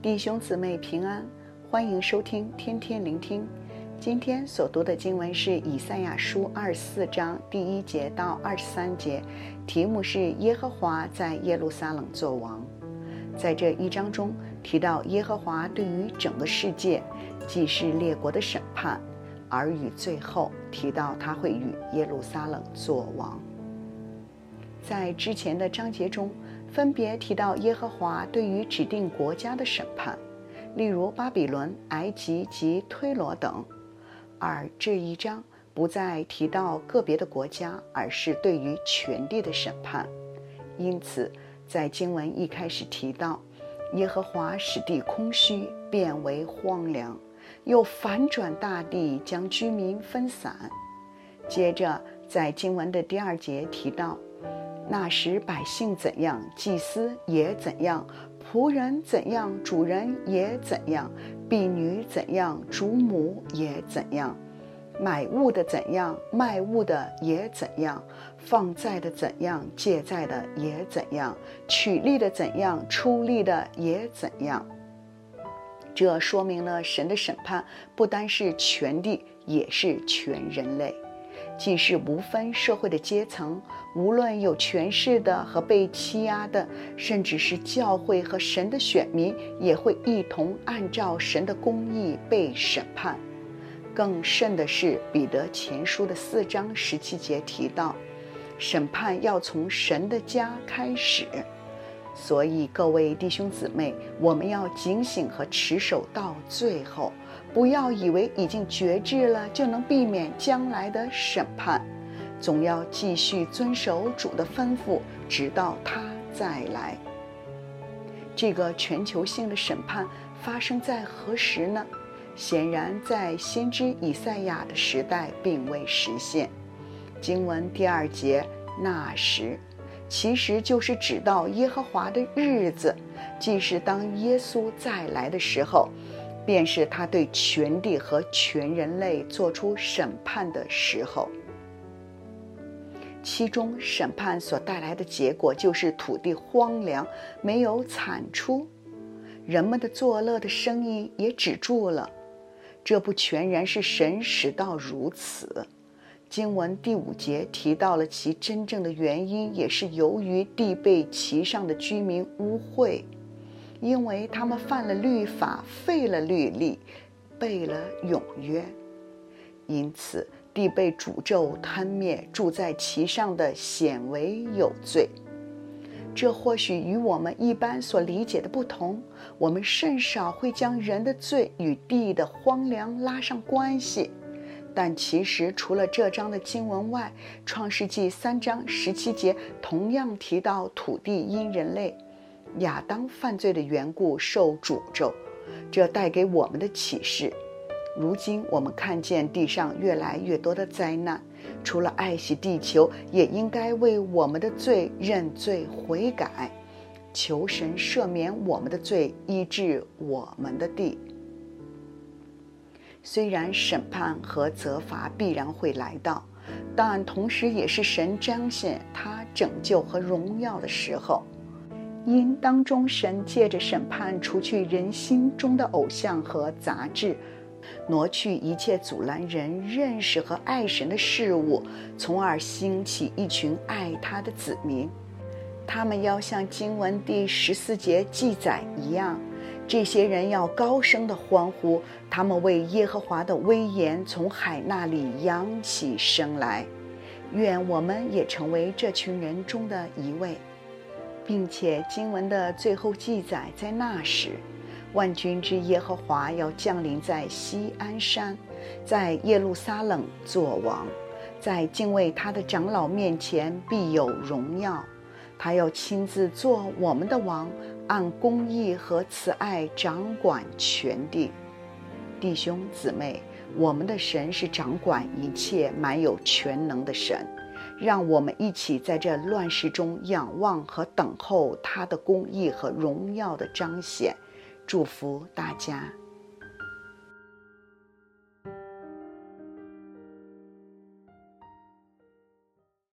弟兄姊妹平安，欢迎收听天天聆听。今天所读的经文是以赛亚书二十四章第一节到二十三节，题目是耶和华在耶路撒冷作王。在这一章中提到耶和华对于整个世界，既是列国的审判，而与最后提到他会与耶路撒冷作王。在之前的章节中，分别提到耶和华对于指定国家的审判，例如巴比伦、埃及及推罗等；而这一章不再提到个别的国家，而是对于全地的审判。因此，在经文一开始提到，耶和华使地空虚，变为荒凉，又反转大地，将居民分散。接着，在经文的第二节提到。那时百姓怎样，祭司也怎样；仆人怎样，主人也怎样；婢女怎样，主母也怎样；买物的怎样，卖物的也怎样；放债的怎样，借债的也怎样；取利的怎样，出利的也怎样。这说明了神的审判不单是全地，也是全人类。既是无分社会的阶层，无论有权势的和被欺压的，甚至是教会和神的选民，也会一同按照神的公义被审判。更甚的是，彼得前书的四章十七节提到，审判要从神的家开始。所以，各位弟兄姊妹，我们要警醒和持守到最后。不要以为已经决志了就能避免将来的审判，总要继续遵守主的吩咐，直到他再来。这个全球性的审判发生在何时呢？显然，在先知以赛亚的时代并未实现。经文第二节“那时”，其实就是指到耶和华的日子，即是当耶稣再来的时候。便是他对全地和全人类做出审判的时候，其中审判所带来的结果就是土地荒凉，没有产出，人们的作乐的声音也止住了。这不全然是神使到如此。经文第五节提到了其真正的原因，也是由于地被其上的居民污秽。因为他们犯了律法，废了律例，背了永约，因此地被诅咒吞灭，住在其上的显为有罪。这或许与我们一般所理解的不同，我们甚少会将人的罪与地的荒凉拉上关系。但其实除了这章的经文外，《创世记》三章十七节同样提到土地因人类。亚当犯罪的缘故受诅咒，这带给我们的启示。如今我们看见地上越来越多的灾难，除了爱惜地球，也应该为我们的罪认罪悔改，求神赦免我们的罪，医治我们的地。虽然审判和责罚必然会来到，但同时也是神彰显他拯救和荣耀的时候。因当中神借着审判除去人心中的偶像和杂质，挪去一切阻拦人认识和爱神的事物，从而兴起一群爱他的子民。他们要像经文第十四节记载一样，这些人要高声的欢呼，他们为耶和华的威严从海那里扬起声来。愿我们也成为这群人中的一位。并且经文的最后记载，在那时，万军之耶和华要降临在锡安山，在耶路撒冷作王，在敬畏他的长老面前必有荣耀。他要亲自做我们的王，按公义和慈爱掌管全地。弟兄姊妹，我们的神是掌管一切、满有全能的神。让我们一起在这乱世中仰望和等候他的公义和荣耀的彰显，祝福大家。